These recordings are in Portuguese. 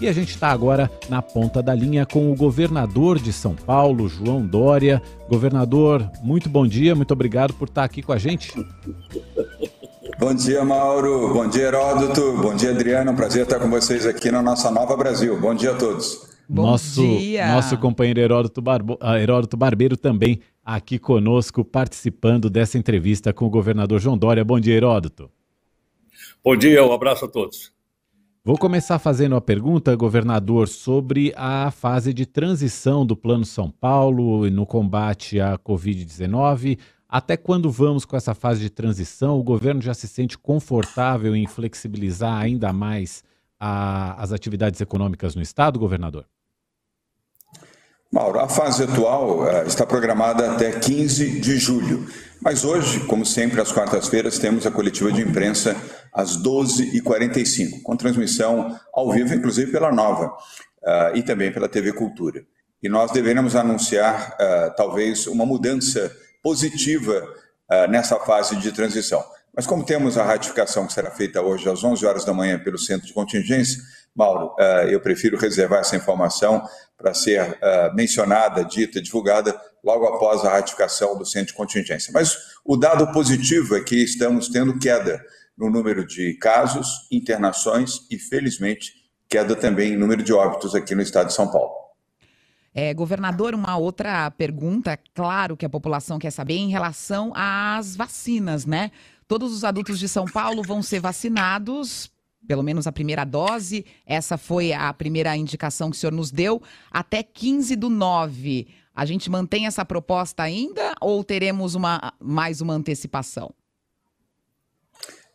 E a gente está agora na ponta da linha com o governador de São Paulo, João Dória. Governador, muito bom dia, muito obrigado por estar aqui com a gente. Bom dia, Mauro. Bom dia, Heródoto. Bom dia, Adriano. Prazer estar com vocês aqui na nossa Nova Brasil. Bom dia a todos. Bom nosso, dia. Nosso companheiro Heródoto, Barbo, ah, Heródoto Barbeiro também aqui conosco, participando dessa entrevista com o governador João Dória. Bom dia, Heródoto. Bom dia, um abraço a todos. Vou começar fazendo a pergunta, governador, sobre a fase de transição do Plano São Paulo no combate à Covid-19. Até quando vamos com essa fase de transição? O governo já se sente confortável em flexibilizar ainda mais a, as atividades econômicas no Estado, governador? Mauro, a fase atual uh, está programada até 15 de julho. Mas hoje, como sempre, às quartas-feiras, temos a coletiva de imprensa às 12h45, com transmissão ao vivo, inclusive pela Nova uh, e também pela TV Cultura. E nós deveremos anunciar, uh, talvez, uma mudança positiva nessa fase de transição. Mas como temos a ratificação que será feita hoje às 11 horas da manhã pelo Centro de Contingência, Mauro, eu prefiro reservar essa informação para ser uh, mencionada, dita, divulgada logo após a ratificação do centro de contingência. Mas o dado positivo é que estamos tendo queda no número de casos, internações e, felizmente, queda também no número de óbitos aqui no estado de São Paulo. É, governador, uma outra pergunta, claro que a população quer saber em relação às vacinas, né? Todos os adultos de São Paulo vão ser vacinados pelo menos a primeira dose. Essa foi a primeira indicação que o senhor nos deu, até 15 do 9. A gente mantém essa proposta ainda ou teremos uma, mais uma antecipação?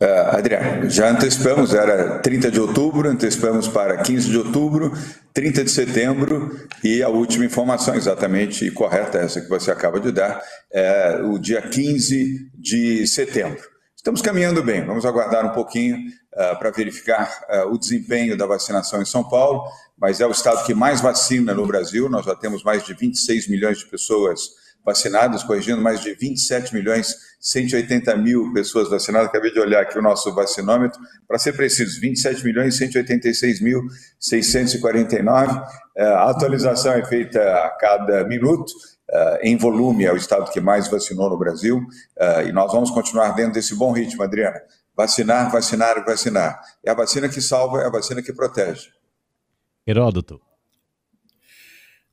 Uh, Adriano, já antecipamos, era 30 de outubro, antecipamos para 15 de outubro, 30 de setembro e a última informação exatamente correta, essa que você acaba de dar, é o dia 15 de setembro. Estamos caminhando bem, vamos aguardar um pouquinho uh, para verificar uh, o desempenho da vacinação em São Paulo, mas é o estado que mais vacina no Brasil, nós já temos mais de 26 milhões de pessoas vacinadas, corrigindo mais de 27 milhões 180 mil pessoas vacinadas. Acabei de olhar aqui o nosso vacinômetro, para ser preciso, 27 milhões 186 mil 649. Eh, a atualização é feita a cada minuto. Uh, em volume, é o estado que mais vacinou no Brasil, uh, e nós vamos continuar dentro desse bom ritmo, Adriana. Vacinar, vacinar, vacinar. É a vacina que salva, é a vacina que protege. Heródoto.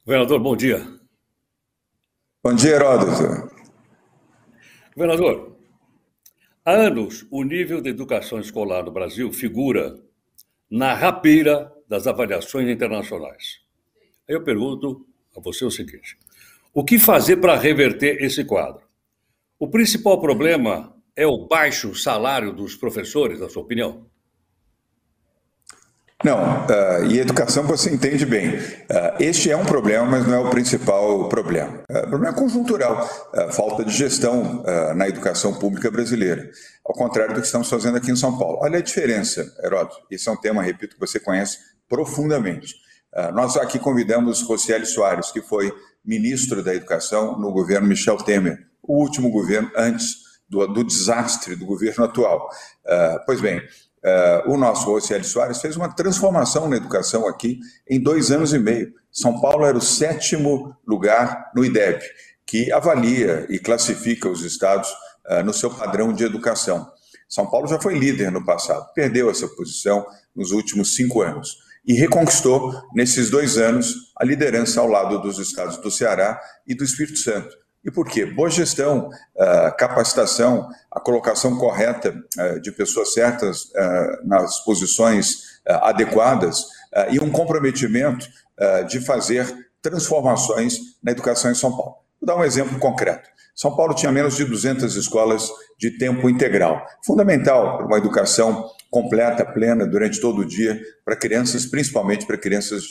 Governador, bom dia. Bom dia, Heródoto. Governador, há anos o nível de educação escolar no Brasil figura na rabeira das avaliações internacionais. Aí eu pergunto a você o seguinte: o que fazer para reverter esse quadro? O principal problema é o baixo salário dos professores, na sua opinião? Não, uh, e educação você entende bem. Uh, este é um problema, mas não é o principal problema. Uh, o problema é conjuntural, falta de gestão na educação pública brasileira, ao contrário do que estamos fazendo aqui em São Paulo. Olha a diferença, Heródoto, esse é um tema, repito, que você conhece profundamente. nós aqui convidamos Rocieli Soares, que foi ministro da Educação no governo Michel Temer, o último governo antes do, do desastre do governo atual. Uh, pois bem, uh, o nosso Rocieli Soares fez uma transformação na educação aqui em dois anos e meio. São Paulo era o sétimo lugar no IDEB, que avalia e classifica os estados uh, no seu padrão de educação. São Paulo já foi líder no passado, perdeu essa posição nos últimos cinco anos. e reconquistou, nesses dois anos, a liderança ao lado dos estados do Ceará e do Espírito Santo. E por quê? Boa gestão, uh, capacitação, a colocação correta uh, de pessoas certas uh, nas posições adequadas e um comprometimento de fazer transformações na educação em São Paulo. Vou dar um exemplo concreto. São Paulo tinha menos de 200 escolas de tempo integral, fundamental para uma educação completa, plena, durante todo o dia, para crianças, principalmente para crianças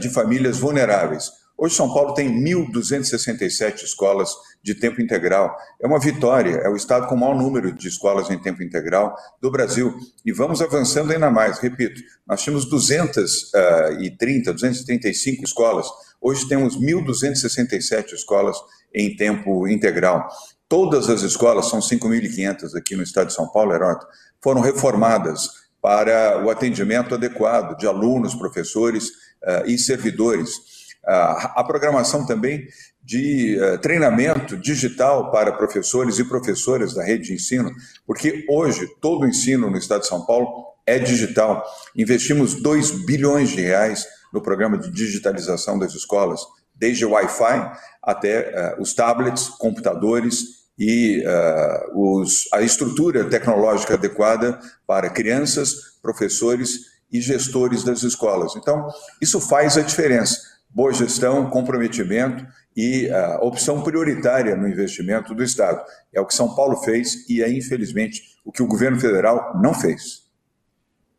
de famílias vulneráveis Hoje, São Paulo tem 1.267 escolas de tempo integral. É uma vitória, é o estado com o maior número de escolas em tempo integral do Brasil. E vamos avançando ainda mais. Repito, nós tínhamos 230, 235 escolas. Hoje temos 1.267 escolas em tempo integral. Todas as escolas, são 5.500 aqui no estado de São Paulo, Heroto, foram reformadas para o atendimento adequado de alunos, professores uh, e servidores a programação também de uh, treinamento digital para professores e professoras da rede de ensino, porque hoje todo o ensino no estado de São Paulo é digital. Investimos 2 bilhões de reais no programa de digitalização das escolas, desde o Wi-Fi até uh, os tablets, computadores e uh, os, a estrutura tecnológica adequada para crianças, professores e gestores das escolas. Então, isso faz a diferença boa gestão, comprometimento e a opção prioritária no investimento do Estado. É o que São Paulo fez e é, infelizmente, o que o governo federal não fez.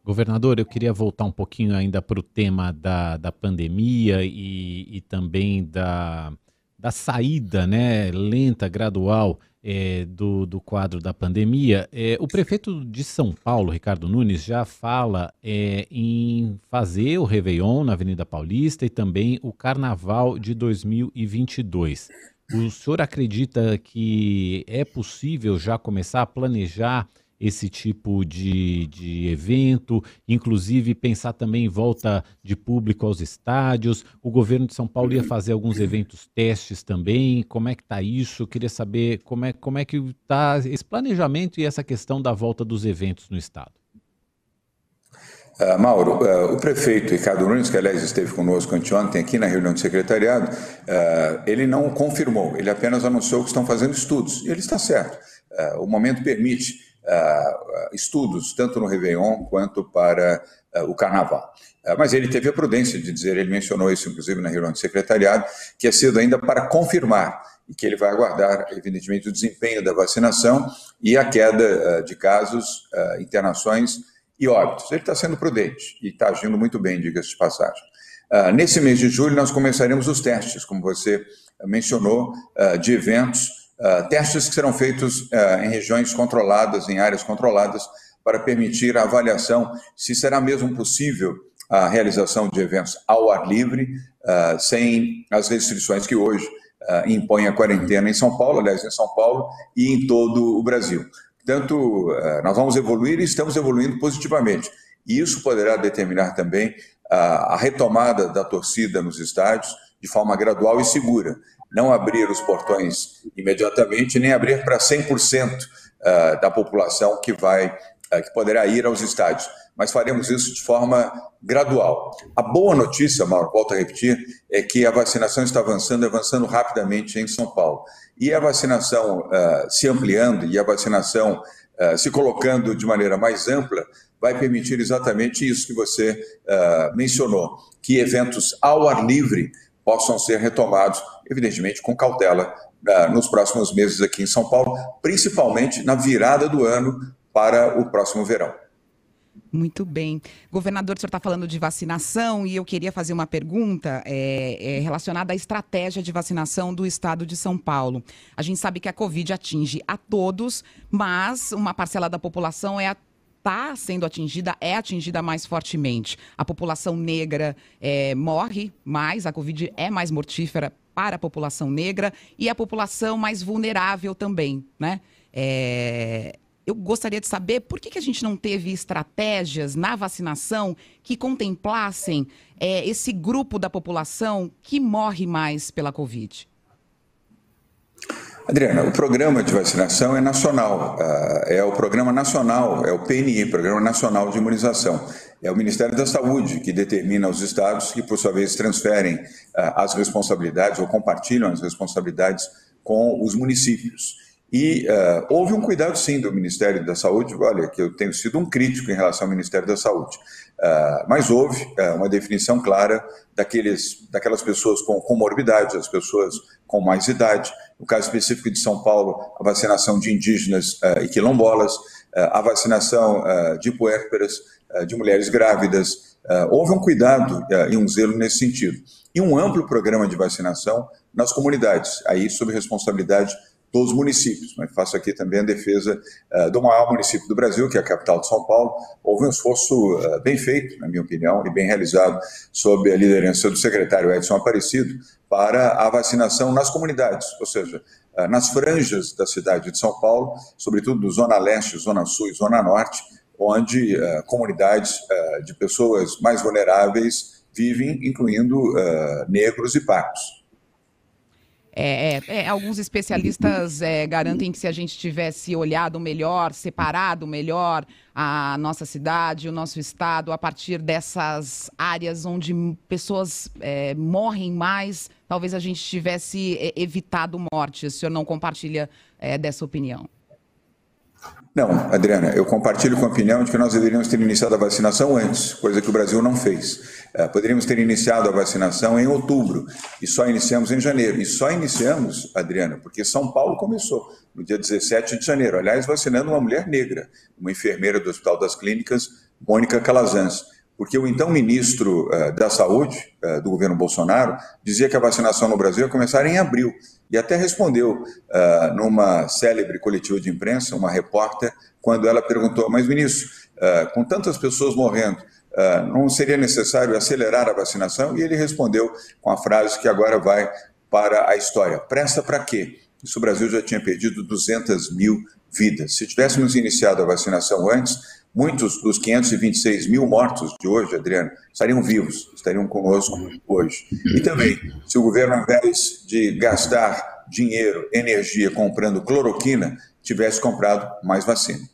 Governador, eu queria voltar um pouquinho ainda para o tema da, da pandemia e, e também da, da saída né, lenta, gradual é, do, do quadro da pandemia, é, o prefeito de São Paulo, Ricardo Nunes, já fala é, em fazer o Réveillon na Avenida Paulista e também o Carnaval de 2022. O senhor acredita que é possível já começar a planejar esse tipo de, de evento, inclusive pensar também em volta de público aos estádios. O governo de São Paulo ia fazer alguns eventos testes também. Como é que está isso? Eu queria saber como é, como é que está esse planejamento e essa questão da volta dos eventos no estado. Uh, Mauro, uh, o prefeito Ricardo Nunes, que aliás esteve conosco anteontem aqui na reunião de secretariado, uh, ele não confirmou, ele apenas anunciou que estão fazendo estudos, e ele está certo. o momento permite estudos, tanto no Réveillon quanto para uh, o Carnaval. Mas ele teve a prudência de dizer, ele mencionou isso inclusive na reunião de secretariado, que é cedo ainda para confirmar e que ele vai aguardar, evidentemente, o desempenho da vacinação e a queda de casos, internações e óbitos. Ele está sendo prudente e está agindo muito bem, diga-se de passagem. nesse mês de julho, nós começaremos os testes, como você mencionou, de eventos Uh, testes que serão feitos uh, em regiões controladas, em áreas controladas, para permitir a avaliação se será mesmo possível a realização de eventos ao ar livre, uh, sem as restrições que hoje impõem a quarentena em São Paulo, aliás, em São Paulo e em todo o Brasil. Portanto, nós vamos evoluir e estamos evoluindo positivamente. E isso poderá determinar também a retomada da torcida nos estádios de forma gradual e segura não abrir os portões imediatamente, nem abrir para 100% ah, da população que vai ah, que poderá ir aos estádios, mas faremos isso de forma gradual. A boa notícia, Mauro, volto a repetir, é que a vacinação está avançando, avançando rapidamente em São Paulo. E a vacinação uh, se ampliando e a vacinação uh, se colocando de maneira mais ampla vai permitir exatamente isso que você uh, mencionou, que eventos ao ar livre possam ser retomados, evidentemente com cautela, uh, nos próximos meses aqui em São Paulo, principalmente na virada do ano para o próximo verão. Muito bem. Governador, o senhor está falando de vacinação e eu queria fazer uma pergunta é, é, relacionada à estratégia de vacinação do estado de São Paulo. A gente sabe que a Covid atinge a todos, mas uma parcela da população é a está sendo atingida é atingida mais fortemente. A população negra é, morre mais, a Covid é mais mortífera para a população negra e a população mais vulnerável também, né? É, eu gostaria de saber por que, que a gente não teve estratégias na vacinação que contemplassem é, esse grupo da população que morre mais pela Covid. Adriana, o programa de vacinação é nacional, ah, é o programa nacional, é o PNI, Programa Nacional de Imunização. É o Ministério da Saúde que determina os estados que, por sua vez, transferem ah, as responsabilidades ou compartilham as responsabilidades com os municípios. E uh, houve um cuidado, sim, do Ministério da Saúde. Olha, que eu tenho sido um crítico em relação ao Ministério da Saúde. Uh, mas houve uh, uma definição clara daqueles, daquelas pessoas com comorbidade, as pessoas com mais idade. No caso específico de São Paulo, a vacinação de indígenas e quilombolas, a vacinação de puérperas, de mulheres grávidas. houve um cuidado e um zelo nesse sentido. E um amplo programa de vacinação nas comunidades, aí sob responsabilidade dos municípios. Mas faço aqui também a defesa uh, do maior município do Brasil, que é a capital de São Paulo. Houve um esforço uh, bem feito, na minha opinião, e bem realizado sob a liderança do secretário Edson Aparecido para a vacinação nas comunidades, ou seja, uh, nas franjas da cidade de São Paulo, sobretudo Zona Leste, Zona Sul e Zona Norte, onde comunidades de pessoas mais vulneráveis vivem, incluindo negros e parcos. É, é, é, alguns especialistas é, garantem que se a gente tivesse olhado melhor, separado melhor a nossa cidade, o nosso estado, a partir dessas áreas onde pessoas é, morrem mais, talvez a gente tivesse é, evitado morte. O senhor não compartilha dessa opinião? Não, Adriana, eu compartilho com a opinião de que nós deveríamos ter iniciado a vacinação antes, coisa que o Brasil não fez. É, poderíamos ter iniciado a vacinação em outubro e só iniciamos em janeiro. E só iniciamos, Adriana, porque São Paulo começou no dia 17 de janeiro. Aliás, vacinando uma mulher negra, uma enfermeira do Hospital das Clínicas, Mônica Calazans porque o então ministro uh, da Saúde uh, do governo Bolsonaro dizia que a vacinação no Brasil ia começar em abril. E até respondeu uh, numa célebre coletiva de imprensa, uma repórter, quando ela perguntou: Mas, ministro, com tantas pessoas morrendo, não seria necessário acelerar a vacinação? E ele respondeu com a frase que agora vai para a história: Presta para quê? Isso o Brasil já tinha perdido 200 mil vidas. Se tivéssemos iniciado a vacinação antes, muitos dos 526 mil mortos de hoje, Adriano, estariam vivos, estariam conosco hoje. E também, se o governo, ao invés de gastar dinheiro, energia comprando cloroquina, tivesse comprado mais vacina.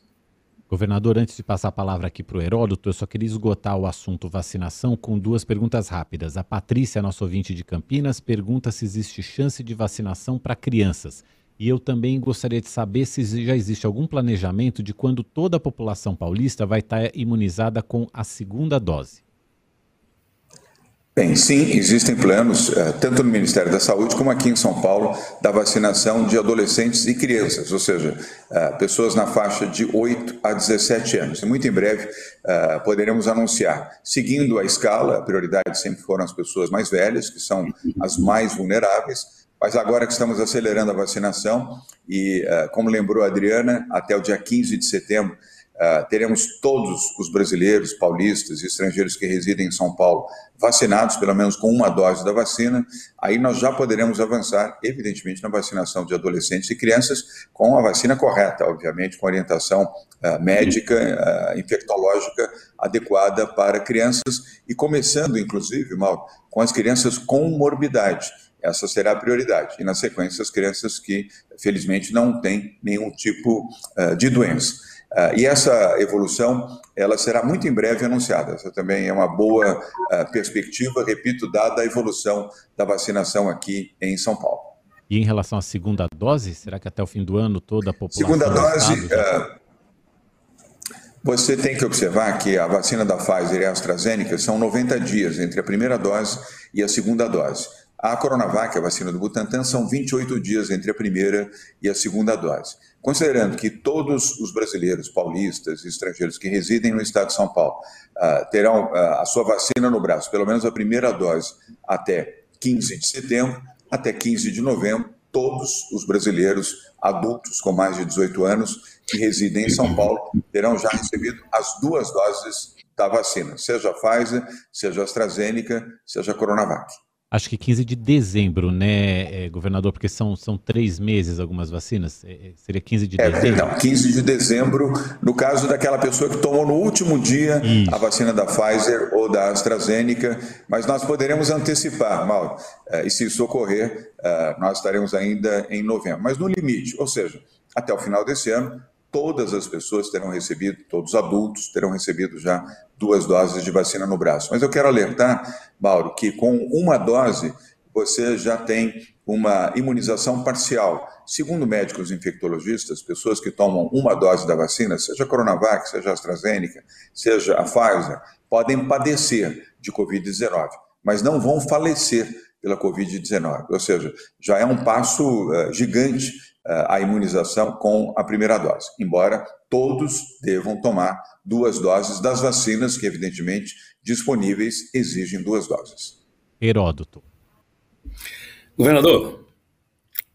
Governador, antes de passar a palavra aqui para o Heródoto, eu só queria esgotar o assunto vacinação com duas perguntas rápidas. A Patrícia, nossa ouvinte de Campinas, pergunta se existe chance de vacinação para crianças. E eu também gostaria de saber se já existe algum planejamento de quando toda a população paulista vai estar imunizada com a segunda dose. Bem, sim, existem planos, eh, tanto no Ministério da Saúde como aqui em São Paulo, da vacinação de adolescentes e crianças, ou seja, eh, pessoas na faixa de 8 a 17 anos. E muito em breve eh, poderemos anunciar, seguindo a escala, a prioridade sempre foram as pessoas mais velhas, que são as mais vulneráveis, mas agora que estamos acelerando a vacinação, e uh, como lembrou a Adriana, até o dia 15 de setembro, uh, teremos todos os brasileiros, paulistas e estrangeiros que residem em São Paulo vacinados, pelo menos com uma dose da vacina. Aí nós já poderemos avançar, evidentemente, na vacinação de adolescentes e crianças, com a vacina correta, obviamente, com orientação uh, médica, infectológica adequada para crianças, e começando, inclusive, Mauro, com as crianças com morbidade essa será a prioridade. E, na sequência, as crianças que, felizmente, não têm nenhum tipo uh, de doença. Uh, e essa evolução, ela será muito em breve anunciada. Essa também é uma boa uh, perspectiva, repito, dada a evolução da vacinação aqui em São Paulo. E em relação à segunda dose, será que até o fim do ano toda a população... Segunda dose... Você tem que observar que a vacina da Pfizer e a AstraZeneca são 90 dias entre a primeira dose e a segunda dose. A Coronavac, a vacina do Butantan, são 28 dias entre a primeira e a segunda dose. Considerando que todos os brasileiros, paulistas e estrangeiros que residem no estado de São Paulo uh, terão uh, a sua vacina no braço, pelo menos a primeira dose, até 15 de setembro, até 15 de novembro, todos os brasileiros adultos com mais de 18 anos que residem em São Paulo terão já recebido as duas doses da vacina, seja a Pfizer, seja a AstraZeneca, seja a Coronavac. Acho que 15 de dezembro, né, é, governador? Porque são, são três meses algumas vacinas. É, é seria 15 de é, dezembro? Não, 15 de dezembro, no caso daquela pessoa que tomou no último dia Isso. a vacina da Pfizer ou da AstraZeneca. Mas nós poderemos antecipar, Mauro. E se isso ocorrer, nós estaremos ainda em novembro. Mas no limite, ou seja, até o final desse ano, todas as pessoas terão recebido, todos os adultos terão recebido já duas doses de vacina no braço. Mas eu quero alertar, Mauro, que com uma dose você já tem uma imunização parcial. Segundo médicos infectologistas, pessoas que tomam uma dose da vacina, seja a Coronavac, seja a AstraZeneca, seja a Pfizer, podem padecer de Covid-19, mas não vão falecer pela Covid-19. Ou seja, já é um passo uh, gigante a imunização com a primeira dose, embora todos devam tomar duas doses das vacinas que, evidentemente, disponíveis exigem duas doses. Heródoto. Governador,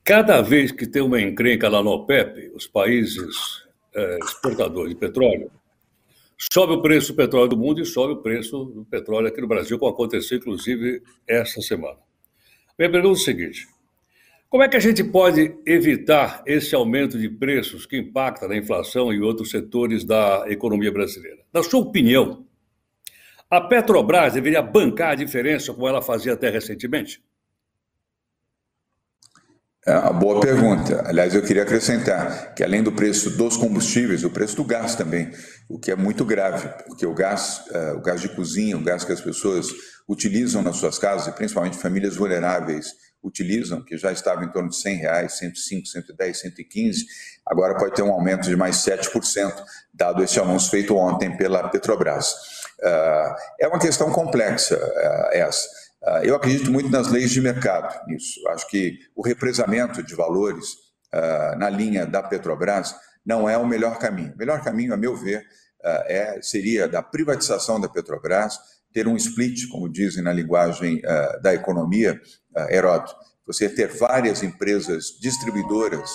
cada vez que tem uma encrenca lá no OPEP, os países é, exportadores de petróleo, sobe o preço do petróleo do mundo e sobe o preço do petróleo aqui no Brasil, como aconteceu inclusive essa semana. Minha pergunta é o seguinte: como é que a gente pode evitar esse aumento de preços que impacta na inflação e outros setores da economia brasileira? Na sua opinião, a Petrobras deveria bancar a diferença como ela fazia até recentemente? É uma boa pergunta. Aliás, eu queria acrescentar que, além do preço dos combustíveis, o preço do gás também, o que é muito grave, porque o gás, uh, o gás de cozinha, o gás que as pessoas utilizam nas suas casas, e principalmente famílias vulneráveis utilizam, que já estava em torno de 100 reais, 105, 110, 115, agora pode ter um aumento de mais 7%, dado esse anúncio feito ontem pela Petrobras. Uh, é uma questão complexa uh, essa. Ah, eu acredito muito nas leis de mercado nisso. Acho que o represamento de valores na linha da Petrobras não é o melhor caminho. O melhor caminho, a meu ver, é, seria da privatização da Petrobras, ter um split, como dizem na linguagem uh, da economia, Heródoto. Você ter várias empresas distribuidoras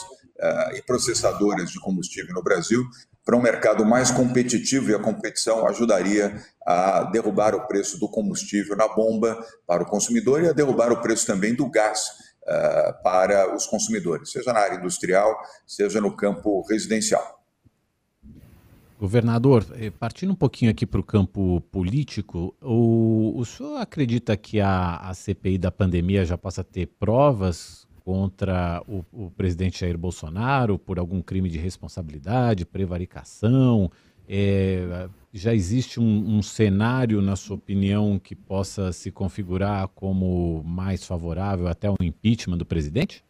e processadoras de combustível no Brasil para um mercado mais competitivo e a competição ajudaria a derrubar o preço do combustível na bomba para o consumidor e a derrubar o preço também do gás uh, para os consumidores, seja na área industrial, seja no campo residencial. Governador, eh, partindo um pouquinho aqui para o campo político, o, o senhor acredita que a, a CPI da pandemia já possa ter provas contra o, o, presidente Jair Bolsonaro por algum crime de responsabilidade, prevaricação? É, já existe um, um, cenário, na sua opinião, que possa se configurar como mais favorável até um impeachment do presidente?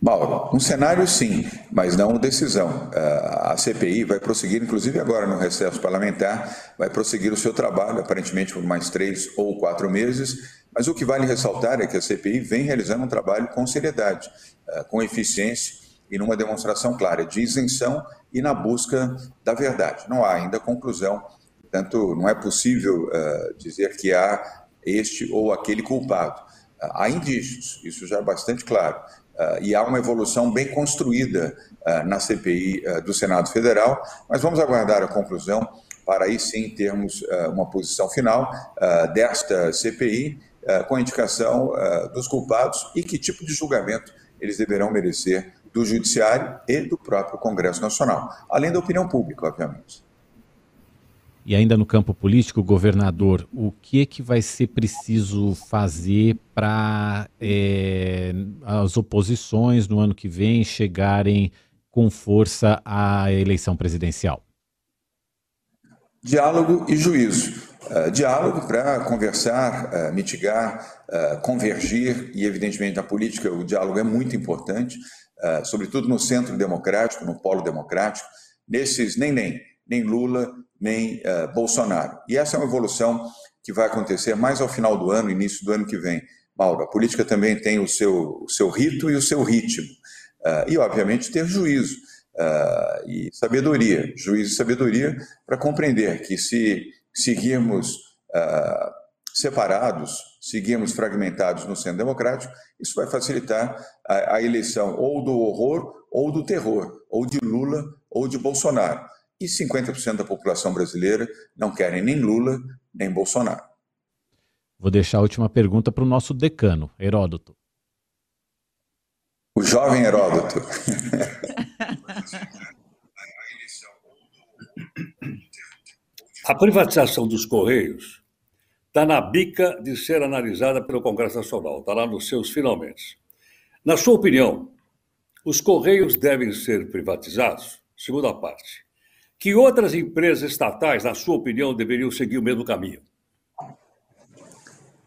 Mauro, um cenário sim, mas não decisão. A CPI vai prosseguir, inclusive agora no recesso parlamentar, vai prosseguir o seu trabalho, aparentemente por mais três ou quatro meses, mas o que vale ressaltar é que a CPI vem realizando um trabalho com seriedade, eh, com eficiência e numa demonstração clara de isenção e na busca da verdade. Não há ainda conclusão, portanto, não é possível uh, dizer que há este ou aquele culpado. Há indícios, isso já é bastante claro, uh, e há uma evolução bem construída na CPI do Senado Federal, mas vamos aguardar a conclusão para aí sim termos uma posição final desta CPI com indicação dos culpados e que tipo de julgamento eles deverão merecer do Judiciário e do próprio Congresso Nacional, além da opinião pública, obviamente. E ainda no campo político, governador, o que é que vai ser preciso fazer para é, as oposições no ano que vem chegarem com força à eleição presidencial? Diálogo e juízo. Uh, diálogo para conversar, uh, mitigar, uh, convergir, e evidentemente na política o diálogo é muito importante, sobretudo no centro democrático, no polo democrático, nesses nem nem, Lula, nem Bolsonaro. E essa é uma evolução que vai acontecer mais ao final do ano, início do ano que vem. Mauro, a política também tem o seu, o seu rito e o seu ritmo. e, obviamente, ter juízo e sabedoria, juízo e sabedoria para compreender que se seguirmos uh, separados, seguirmos fragmentados no centro democrático, isso vai facilitar a, a, eleição ou do horror ou do terror, ou de Lula ou de Bolsonaro. E 50% da população brasileira não querem nem Lula nem Bolsonaro. Vou deixar a última pergunta para o nosso decano, Heródoto. O jovem Heródoto. A privatização dos Correios está na bica de ser analisada pelo Congresso Nacional, está lá nos seus finalmente. Na sua opinião, os Correios devem ser privatizados? Segunda parte. Que outras empresas estatais, na sua opinião, deveriam seguir o mesmo caminho?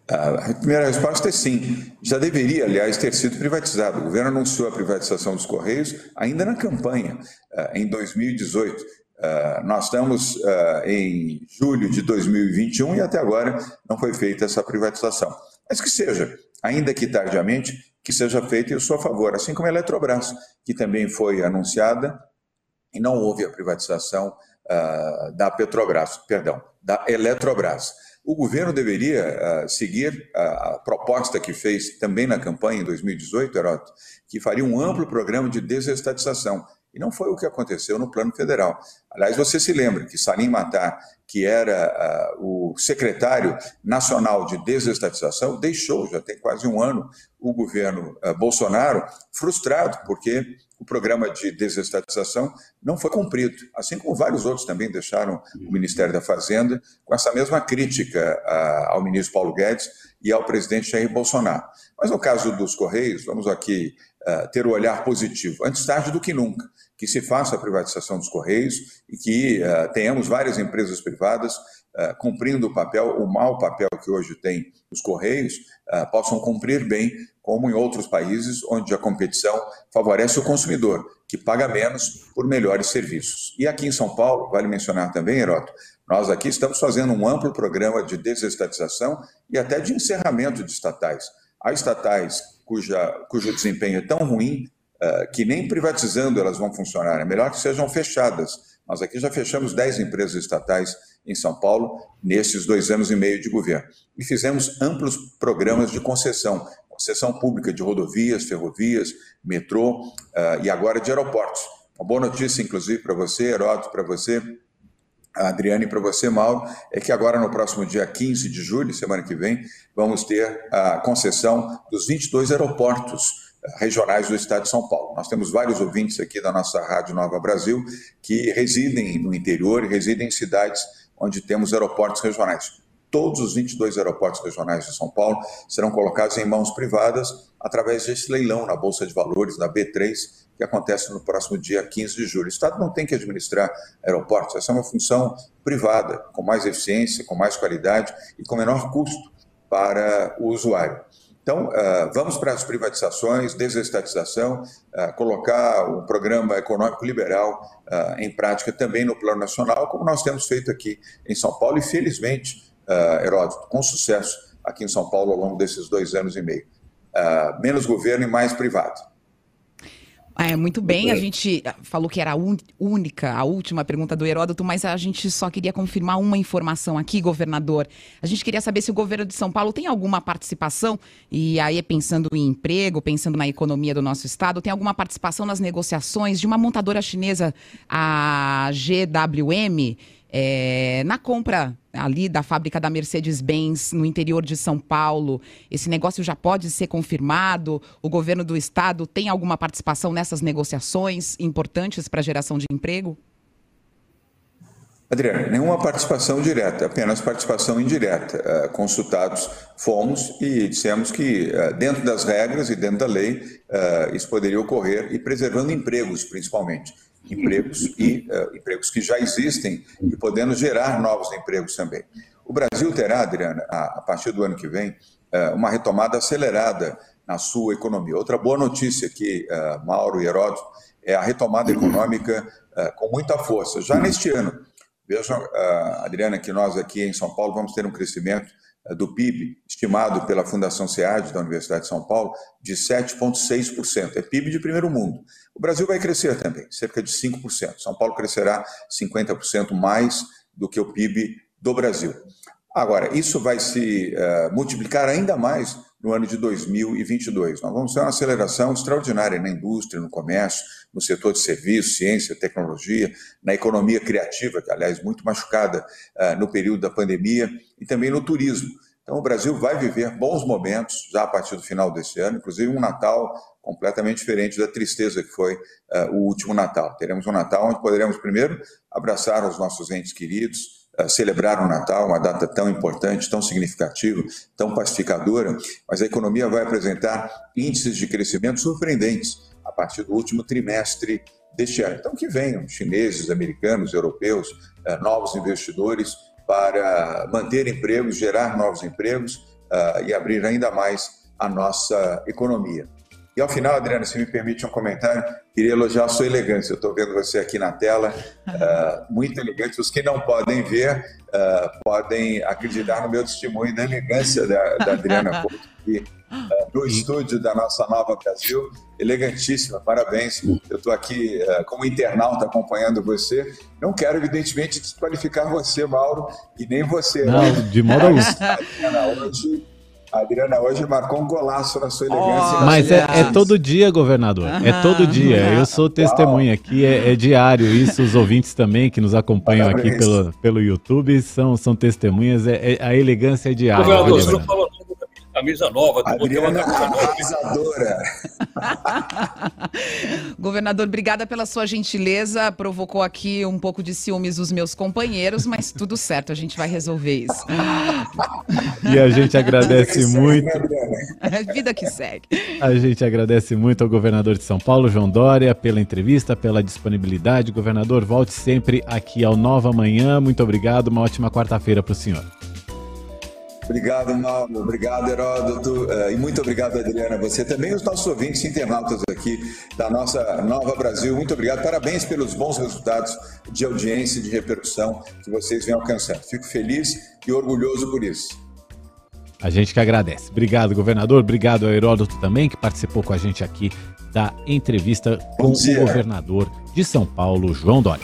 A primeira resposta é sim. Já deveria, aliás, ter sido privatizado. O governo anunciou a privatização dos Correios ainda na campanha, eh, em 2018. Eh, nós estamos eh, em julho de 2021 e até agora não foi feita essa privatização. Mas que seja, ainda que tardiamente, que seja feita em sua favor, assim como a Eletrobras, que também foi anunciada e não houve a privatização da Petrobras, perdão, da Eletrobras. O governo deveria uh, seguir a, a, proposta que fez também na campanha em 2018, Heroto, que faria um amplo programa de desestatização. E não foi o que aconteceu no plano federal. Aliás, você se lembra que Salim Matar, que era uh, o secretário nacional de desestatização, deixou, já tem quase um ano, o governo uh, Bolsonaro frustrado, porque o programa de desestatização não foi cumprido, assim como vários outros também deixaram o Ministério da Fazenda com essa mesma crítica ao ministro Paulo Guedes e ao presidente Jair Bolsonaro. Mas no caso dos Correios, vamos aqui uh, ter o olhar positivo, antes tarde do que nunca, que se faça a privatização dos Correios e que uh, tenhamos várias empresas privadas uh, cumprindo o papel, o mau papel que hoje tem os Correios, possam cumprir bem como em outros países onde a competição favorece o consumidor, que paga menos por melhores serviços. E aqui em São Paulo, vale mencionar também, Heroto, nós aqui estamos fazendo um amplo programa de desestatização e até de encerramento de estatais. Há estatais cuja, cujo desempenho é tão ruim uh, que nem privatizando elas vão funcionar, é melhor que sejam fechadas. Nós aqui já fechamos 10 empresas estatais em São Paulo nesses dois anos e meio de governo. E fizemos amplos programas de concessão, concessão pública de rodovias, ferrovias, metrô uh, e agora de aeroportos. Uma boa notícia, inclusive, para você, Heródoto, para você, Adriane, para você, Mauro, é que agora no próximo dia 15 de julho, semana que vem, vamos ter a concessão dos 22 aeroportos eh, regionais do estado de São Paulo. Nós temos vários ouvintes aqui da nossa Rádio Nova Brasil que residem no interior residem em cidades onde temos aeroportos regionais todos os 22 aeroportos regionais de São Paulo serão colocados em mãos privadas através desse leilão na Bolsa de Valores, da B3, que acontece no próximo dia 15 de julho. O Estado não tem que administrar aeroportos, essa é uma função privada, com mais eficiência, com mais qualidade e com menor custo para o usuário. Então, uh, vamos para as privatizações, desestatização, uh, colocar o programa econômico liberal uh, em prática também no plano nacional, como nós temos feito aqui em São Paulo, e felizmente uh, Heródoto, com sucesso aqui em São Paulo ao longo desses dois anos e meio. Uh, menos governo e mais privado. É, muito bem, a gente falou que era a única, a última pergunta do Heródoto, mas a gente só queria confirmar uma informação aqui, governador. A gente queria saber se o governo de São Paulo tem alguma participação, e aí pensando em emprego, pensando na economia do nosso estado, tem alguma participação nas negociações de uma montadora chinesa, a GWM, é, na compra ali da fábrica da Mercedes-Benz no interior de São Paulo, esse negócio já pode ser confirmado? O governo do estado tem alguma participação nessas negociações importantes para a geração de emprego? Adriano, nenhuma participação direta, apenas participação indireta. Uh, consultados fomos e dissemos que, uh, dentro das regras e dentro da lei, uh, isso poderia ocorrer e preservando empregos, principalmente empregos e uh, empregos que já existem e podendo gerar novos empregos também. O Brasil terá, Adriana, a, a partir do ano que vem, uh, uma retomada acelerada na sua economia. Outra boa notícia aqui, uh, Mauro e Heródoto, é a retomada econômica com muita força. Já neste ano, vejam, Adriana, que nós aqui em São Paulo vamos ter um crescimento do PIB, estimado pela Fundação SEAD, da Universidade de São Paulo, de 7,6%. É PIB de primeiro mundo. O Brasil vai crescer também, cerca de 5%. São Paulo crescerá 50% mais do que o PIB do Brasil. Agora, isso vai se uh, multiplicar ainda mais no ano de 2022. Nós vamos ter uma aceleração extraordinária na indústria, no comércio, no setor de serviços, ciência, tecnologia, na economia criativa, que, aliás, muito machucada uh, no período da pandemia, e também no turismo. Então, o Brasil vai viver bons momentos já a partir do final desse ano, inclusive um Natal completamente diferente da tristeza que foi uh, o último Natal. Teremos um Natal onde poderemos, primeiro, abraçar os nossos entes queridos, uh, celebrar o Natal, uma data tão importante, tão significativa, tão pacificadora, mas a economia vai apresentar índices de crescimento surpreendentes a partir do último trimestre deste ano. Então, que venham chineses, americanos, europeus, uh, novos investidores para manter empregos, gerar novos empregos e abrir ainda mais a nossa economia. E ao final, Adriana, se me permite um comentário, queria elogiar a sua elegância. Eu estou vendo você aqui na tela, uh, muito elegante. Os que não podem ver, uh, podem acreditar no meu testemunho da elegância da, da Adriana Couto, aqui uh, no estúdio da nossa Nova Brasil. Elegantíssima, parabéns. Eu estou aqui como internauta acompanhando você. Não quero, evidentemente, desqualificar você, Mauro, e nem você. Não, né? de modo algum. Adriana, hoje a Adriana hoje marcou um golaço na sua elegância. Oh, mas é, é, todo dia, governador. É todo dia. Eu sou testemunha aqui, é, é, diário isso. Os ouvintes também que nos acompanham aqui pelo, pelo YouTube são, são testemunhas. É, é a elegância é diária. Governador, você não falou camisa nova. Adriana arrasadora. Governador, obrigada pela sua gentileza. Provocou aqui um pouco de ciúmes os meus companheiros, mas tudo certo, a gente vai resolver isso. E a gente agradece muito. Né, Vida que segue. A gente agradece muito ao governador de São Paulo, João Dória, pela entrevista, pela disponibilidade. Governador, volte sempre aqui ao Nova Manhã. Muito obrigado. Uma ótima quarta-feira para o senhor. Obrigado, Mauro. Obrigado, Heródoto. Eh, e muito obrigado, Adriana. Você também, os nossos ouvintes internautas aqui da nossa Nova Brasil. Muito obrigado. Parabéns pelos bons resultados de audiência e de repercussão que vocês vêm alcançando. Fico feliz e orgulhoso por isso. A gente que agradece. Obrigado, governador. Obrigado ao Heródoto também, que participou com a gente aqui da entrevista com o governador de São Paulo, João Dória.